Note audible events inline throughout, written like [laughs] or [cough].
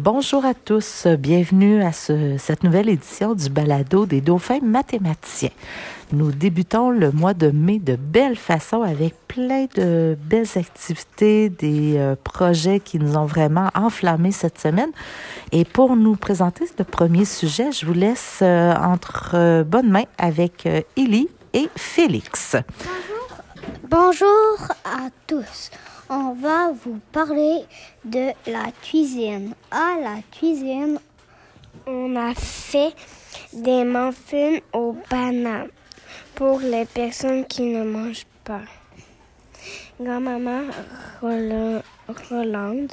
Bonjour à tous, bienvenue à ce- cette nouvelle édition du balado des dauphins mathématiciens. Nous débutons le mois de mai de belle façon avec plein de belles activités, des euh, projets qui nous ont vraiment enflammés cette semaine. Et pour nous présenter le premier sujet, je vous laisse euh, entre euh, bonnes mains avec Élie et Félix. Bonjour à tous. On va vous parler de la cuisine. À la cuisine, on a fait des muffins aux bananes pour les personnes qui ne mangent pas. Grand-maman Rola- Rolande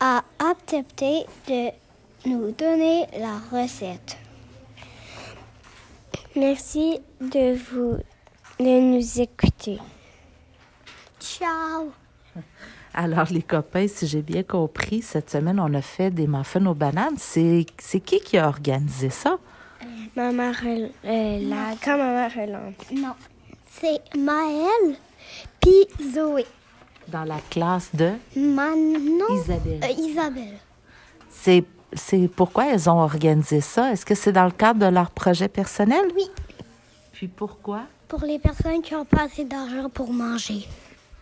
a accepté de nous donner la recette. Merci de vous de nous écouter. Ciao. Alors, les copains, si j'ai bien compris, cette semaine, on a fait des muffins aux bananes. C'est qui qui a organisé ça? Euh, la grand-maman Rolande. Non, c'est Maëlle puis Zoé. Dans la classe de Manon. Isabelle. Euh, Isabelle. C'est c'est pourquoi elles ont organisé ça? Est-ce que c'est dans le cadre de leur projet personnel? Oui. Puis pourquoi? Pour les personnes qui n'ont pas assez d'argent pour manger.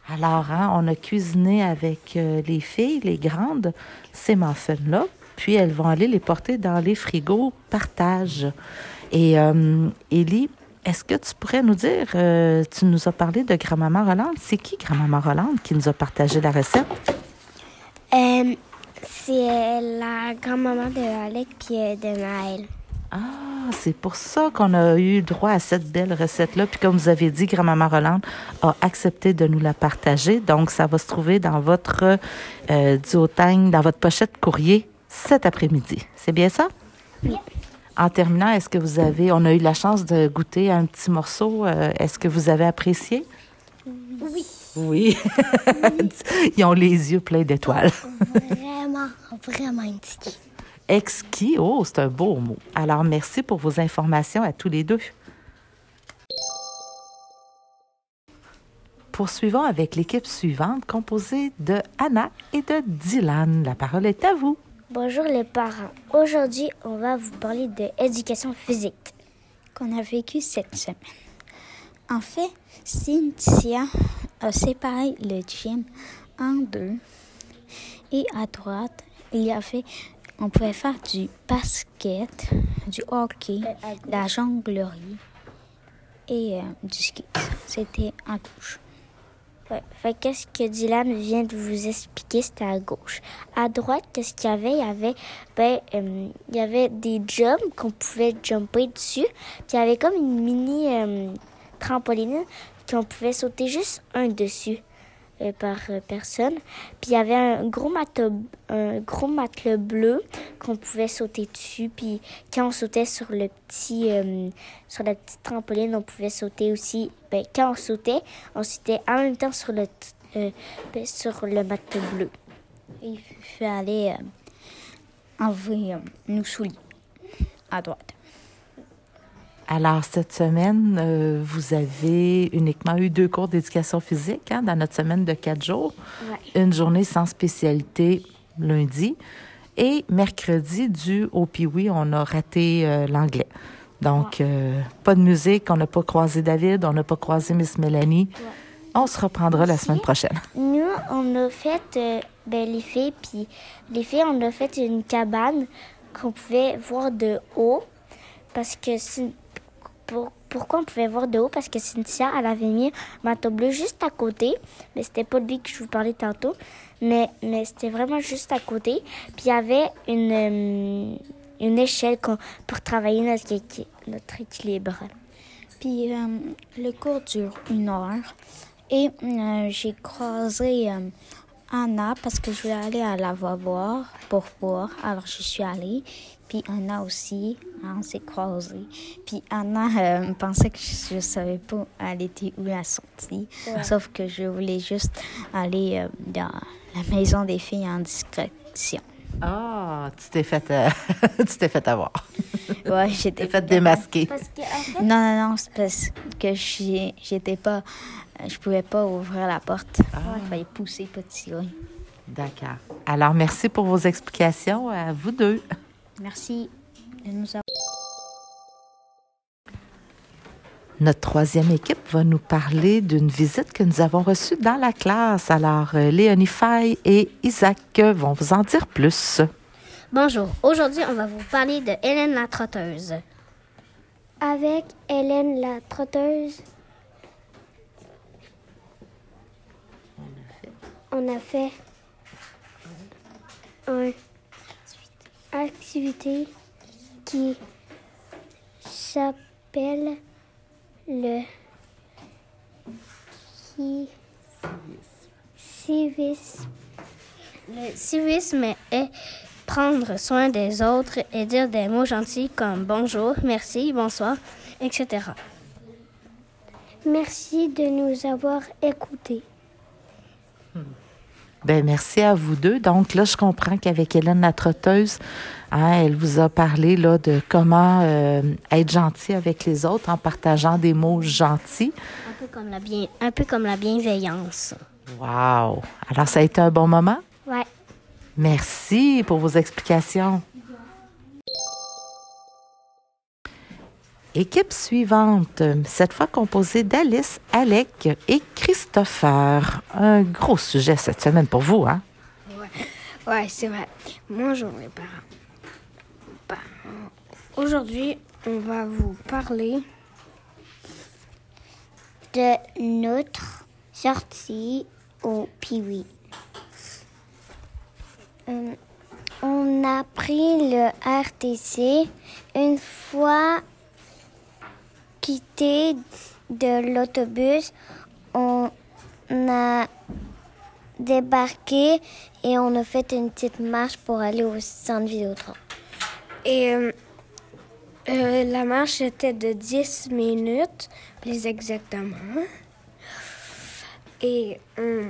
Alors, hein, on a cuisiné avec euh, les filles, les grandes, ces muffins-là. Puis elles vont aller les porter dans les frigos partage. Et euh, Élie, est-ce que tu pourrais nous dire, euh, tu nous as parlé de grand-maman Rolande. C'est qui grand-maman Rolande qui nous a partagé la recette? Euh, c'est la grand-maman de Alec puis de Maëlle. Ah, c'est pour ça qu'on a eu droit à cette belle recette-là. Puis comme vous avez dit, grand-maman Rolande a accepté de nous la partager. Donc, ça va se trouver dans votre euh, dans votre pochette courrier cet après-midi. C'est bien ça? Oui. En terminant, est-ce que vous avez, on a eu la chance de goûter un petit morceau. euh, est-ce que vous avez apprécié? Oui. Oui. [laughs] Ils ont les yeux pleins d'étoiles. Vraiment, vraiment exquis. Exquis, oh, c'est un beau mot. Alors, merci pour vos informations à tous les deux. Poursuivons avec l'équipe suivante composée de Anna et de Dylan. La parole est à vous. Bonjour les parents. Aujourd'hui, on va vous parler de éducation physique. qu'on a vécu cette semaine. En fait, Cynthia a séparé le gym en deux. Et à droite, il y avait, on pouvait faire du basket, du hockey, de la jonglerie et euh, du ski. C'était à gauche. Ouais. Fait qu'est-ce que Dylan vient de vous expliquer, c'était à gauche. À droite, qu'est-ce qu'il y avait? Il y avait, ben, euh, il y avait des jumps qu'on pouvait jumper dessus. Puis il y avait comme une mini euh, trampoline qu'on pouvait sauter juste un dessus par euh, personne. Puis il y avait un gros matelas, un gros matelas bleu qu'on pouvait sauter dessus. Puis quand on sautait sur le petit, euh, sur la petite trampoline, on pouvait sauter aussi. Ben, quand on sautait, on sautait en même temps sur le, euh, ben, sur le matelas bleu. Il fallait euh, enlever euh, nos souliers à droite. Alors, cette semaine, euh, vous avez uniquement eu deux cours d'éducation physique hein, dans notre semaine de quatre jours. Ouais. Une journée sans spécialité lundi. Et mercredi, dû au Piwi, on a raté euh, l'anglais. Donc, euh, pas de musique, on n'a pas croisé David, on n'a pas croisé Miss Mélanie. On se reprendra la semaine prochaine. Nous, on a fait, ben, les filles, puis les filles, on a fait une cabane qu'on pouvait voir de haut. Parce que, Cyn- pour- pourquoi on pouvait voir de haut? Parce que Cynthia, elle avait mis un manteau bleu juste à côté. Mais c'était pas lui que je vous parlais tantôt. Mais, mais c'était vraiment juste à côté. Puis il y avait une, euh, une échelle pour travailler notre, notre équilibre. Puis euh, le cours dure une heure. Et euh, j'ai croisé Anna parce que je voulais aller à la boire pour boire. Alors je suis allée. Puis Anna aussi, hein, on s'est croisés. Puis Anna euh, pensait que je ne savais pas elle était où la sortie. Sauf que je voulais juste aller euh, dans la maison des filles en discrétion. Ah, tu t'es fait, euh, [laughs] tu t'es fait avoir. Ouais, Tu j'étais t'es fait démasquer. Parce que, en fait, Non, non, non, c'est parce que j'étais pas. Je pouvais pas ouvrir la porte. Il fallait pousser, pas tirer. D'accord. Alors, merci pour vos explications à vous deux. Merci de nous avoir. Notre troisième équipe va nous parler d'une visite que nous avons reçue dans la classe. Alors, euh, Léonie Faye et Isaac vont vous en dire plus. Bonjour, aujourd'hui on va vous parler de Hélène la trotteuse. Avec Hélène la trotteuse, on a fait une activité qui s'appelle le civisme. Le civisme est prendre soin des autres et dire des mots gentils comme bonjour, merci, bonsoir, etc. Merci de nous avoir écoutés. Ben merci à vous deux. Donc là, je comprends qu'avec Hélène la trotteuse, hein, elle vous a parlé là de comment euh, être gentil avec les autres en partageant des mots gentils. Un peu comme la, bien, un peu comme la bienveillance. Wow! Alors, ça a été un bon moment? Ouais. Merci pour vos explications. Équipe suivante, cette fois composée d'Alice, Alec et Christopher. Un gros sujet cette semaine pour vous, hein? Ouais, c'est vrai. Bonjour les parents. Aujourd'hui, on va vous parler De notre sortie au Piwi. Euh, on a pris le RTC une fois quitté de l'autobus. On a débarqué et on a fait une petite marche pour aller au centre Vidéotron. et euh, euh, la marche était de 10 minutes, plus exactement. Et, euh,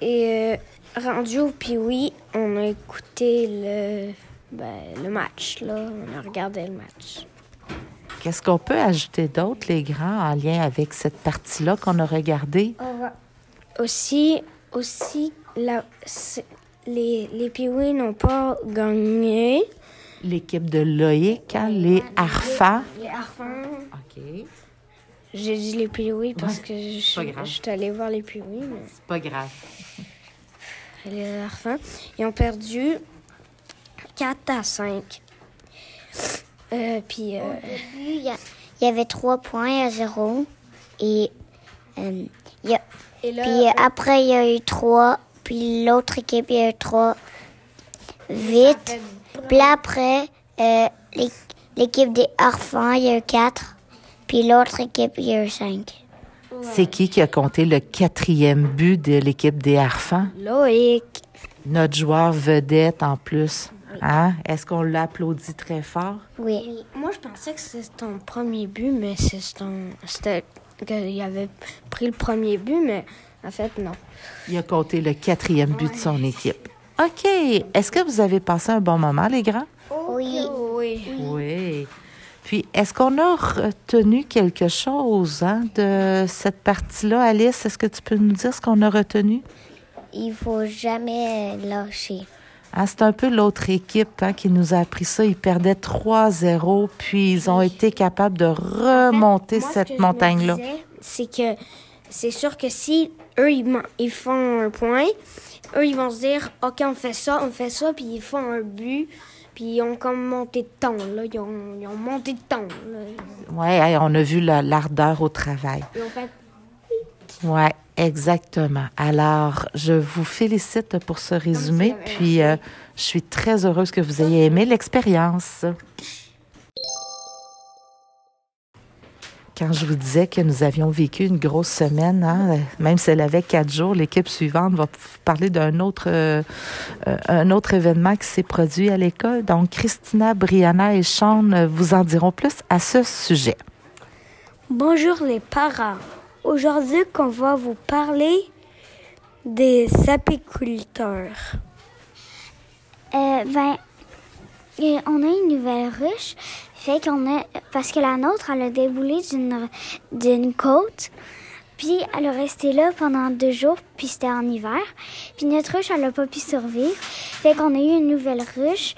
et rendu au Piwi, on a écouté le, ben, le match. Là. On a regardé le match. Qu'est-ce qu'on peut ajouter d'autre, les grands, en lien avec cette partie-là qu'on a regardée? Aussi, aussi la, les, les Piwi n'ont pas gagné. L'équipe de Loïc, hein, les Arfans. Les Harfans. OK. J'ai dit les Piwi parce que je, suis allée voir les Piwi. mais C'est pas grave. les Harfans. Ils ont perdu 4 à 5. Euh, puis, euh, Il y, y avait trois points à zéro. Et, euh, il y a- et là, puis après, il y a eu trois. Puis l'autre équipe, il y a eu trois. Vite. Puis après, euh, l'é- l'équipe des Harfans, il y a eu quatre. Puis l'autre équipe, il y a eu cinq. C'est qui qui a compté le quatrième but de l'équipe des Arfans? Loïc. Notre joueur vedette en plus. Hein? Est-ce qu'on l'applaudit très fort? Oui. Moi, je pensais que c'était ton premier but, mais c'est ton. C'était qu'il avait pris le premier but, mais en fait, non. Il a compté le quatrième but de son équipe. OK. Est-ce que vous avez passé un bon moment, les grands? Oui. Oui. Oui. Puis, est-ce qu'on a retenu quelque chose hein, de cette partie-là, Alice? Est-ce que tu peux nous dire ce qu'on a retenu? Il faut jamais lâcher. Hein, c'est un peu l'autre équipe hein, qui nous a appris ça. Ils perdaient 3-0, puis ils ont été capables de remonter Moi, ce que cette montagne-là. disais, C'est que c'est sûr que si eux, ils, font un point, eux, ils vont se dire, OK, on fait ça, on fait ça, puis ils font un but, puis ils ont comme monté de ton, là. Ils ont, ils ont monté de là. Oui, on a vu la- l'ardeur au travail. Fait Oui, exactement. Alors, je vous félicite pour ce résumé, puis euh, je suis très heureuse que vous ayez aimé l'expérience. Quand je vous disais que nous avions vécu une grosse semaine, hein, même si elle avait quatre jours, l'équipe suivante va vous parler d'un autre, euh, euh, un autre événement qui s'est produit à l'école. Donc, Christina, Brianna et Sean euh, vous en diront plus à ce sujet. Bonjour les parents. Aujourd'hui, qu'on va vous parler des apiculteurs. Euh, ben, on a une nouvelle ruche. Fait qu'on a. Parce que la nôtre, elle a déboulé d'une, d'une côte. Puis elle est restée là pendant deux jours, puis c'était en hiver. Puis notre ruche, elle n'a pas pu survivre. Fait qu'on a eu une nouvelle ruche,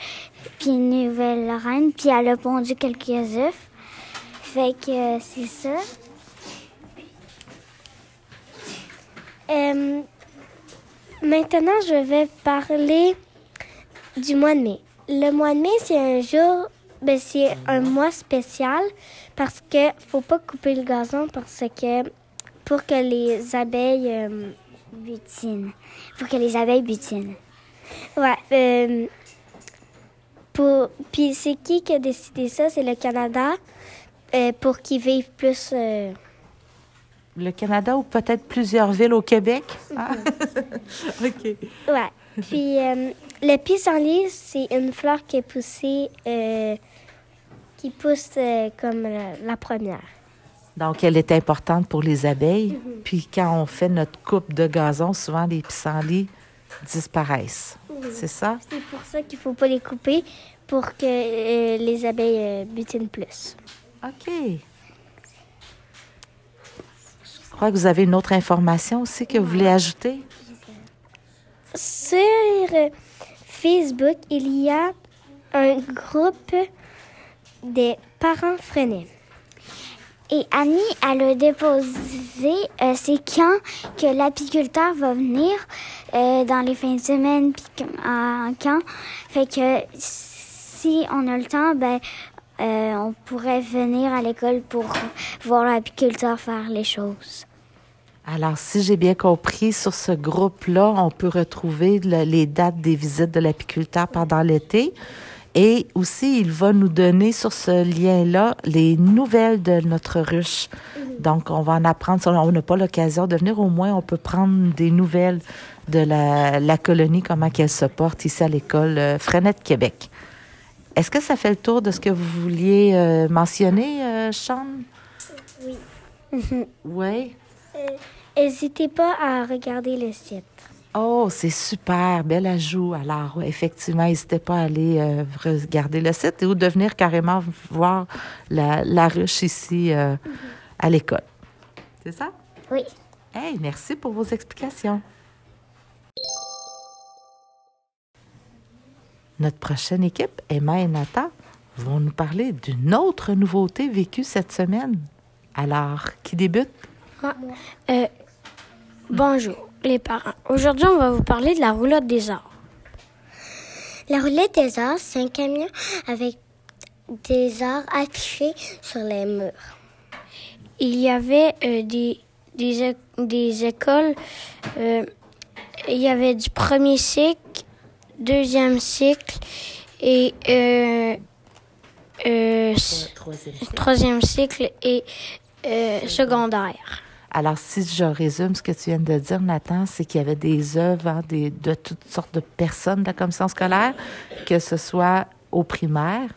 puis une nouvelle reine, puis elle a pondu quelques œufs. Fait que euh, c'est ça. Euh, maintenant, je vais parler du mois de mai. Le mois de mai, c'est un jour, ben, c'est un mois spécial parce que faut pas couper le gazon parce que pour que les abeilles euh, Butinent. Faut que les abeilles butinent. Ouais. euh, pour, puis c'est qui qui a décidé ça? C'est le Canada euh, pour qu'ils vivent plus. Le Canada ou peut-être plusieurs villes au Québec? Ah. [laughs] OK. Ouais. Puis euh, le pissenlit, c'est une fleur qui est poussée, euh, qui pousse euh, comme la, la première. Donc, elle est importante pour les abeilles. Puis, quand on fait notre coupe de gazon, souvent les pissenlits disparaissent. C'est ça? C'est pour ça qu'il faut pas les couper pour que euh, les abeilles euh, butinent plus. OK. Je crois que vous avez une autre information aussi que vous voulez ajouter? Sur euh, Facebook, il y a un groupe des parents freinés. Et Annie, elle a déposé, euh, c'est quand que l'apiculteur va venir euh, dans les fins de semaine, puis quand. Fait que si on a le temps, ben, euh, on pourrait venir à l'école pour voir l'apiculteur faire les choses. Alors, si j'ai bien compris, sur ce groupe-là, on peut retrouver le- les dates des visites de l'apiculteur pendant l'été. Et aussi, il va nous donner sur ce lien-là les nouvelles de notre ruche. Donc, on va en apprendre. Si on n'a pas l'occasion de venir, au moins, on peut prendre des nouvelles de la, la colonie, comment qu'elle se porte ici à l'école euh, Frenette Québec. Est-ce que ça fait le tour de ce que vous vouliez euh, mentionner, euh, Sean? Oui. Oui. N'hésitez pas à regarder le site. Oh, c'est super, bel ajout. Alors, ouais, effectivement, n'hésitez pas à aller euh, regarder le site ou de venir carrément voir la, la ruche ici euh, à l'école. C'est ça? Oui. Hey, merci pour vos explications. Notre prochaine équipe, Emma et Nata, vont nous parler d'une autre nouveauté vécue cette semaine. Alors, qui débute? Euh, bonjour, les parents. Aujourd'hui, on va vous parler de la roulotte des arts. La roulette des arts, c'est un camion avec des arts affichés sur les murs. Il y avait euh, des, des, des écoles. euh, il y avait du premier cycle, deuxième cycle et euh, euh, troisième cycle et euh, secondaire. Alors, si je résume ce que tu viens de dire, Nathan, c'est qu'il y avait des œuvres hein, de toutes sortes de personnes de la commission scolaire, que ce soit au primaire.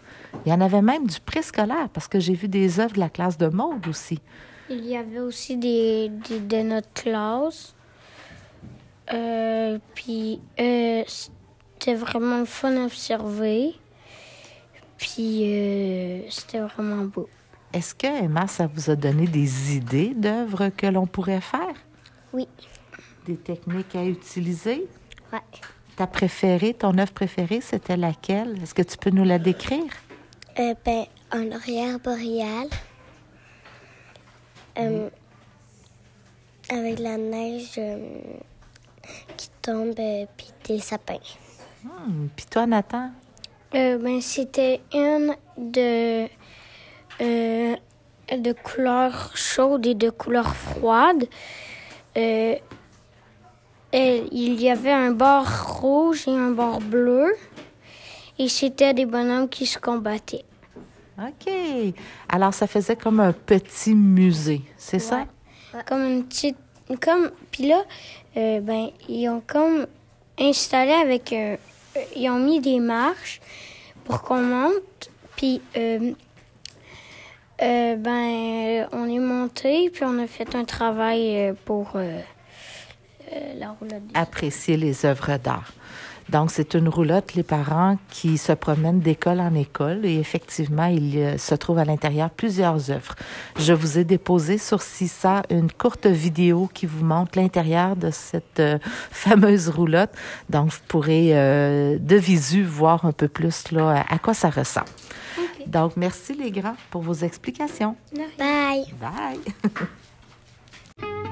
Il y en avait même du préscolaire, parce que j'ai vu des œuvres de la classe de mode aussi. Il y avait aussi des, des- de notre classe. Euh, puis euh, c'était vraiment fun à observer. Puis euh, c'était vraiment beau. Est-ce que, Emma, ça vous a donné des idées d'œuvres que l'on pourrait faire? Oui. Des techniques à utiliser? Ouais. Ta préférée, ton œuvre préférée, c'était laquelle? Est-ce que tu peux nous la décrire? Euh, ben, un arrière boréal. Euh, Avec la neige euh, qui tombe, euh, puis des sapins. Hmm, Puis toi, Nathan? Euh, ben, c'était une de, euh, de couleur chaude et de couleur froide. Euh, et il y avait un bord rouge et un bord bleu. Et c'était des bonhommes qui se combattaient. OK. Alors, ça faisait comme un petit musée, c'est ça? Comme une petite. Comme, puis là, euh, ben, ils ont comme installé avec. euh, ils ont mis des marches pour qu'on monte. Puis, euh, euh, ben, on est monté, puis on a fait un travail euh, pour euh, euh, apprécier les œuvres d'art. Donc, c'est une roulotte, les parents qui se promènent d'école en école et effectivement, il euh, se trouve à l'intérieur plusieurs œuvres. Je vous ai déposé sur CISA une courte vidéo qui vous montre l'intérieur de cette euh, [laughs] fameuse roulotte. Donc, vous pourrez euh, de visu voir un peu plus là, à quoi ça ressemble. Donc, merci les grands pour vos explications. Bye. Bye. [laughs]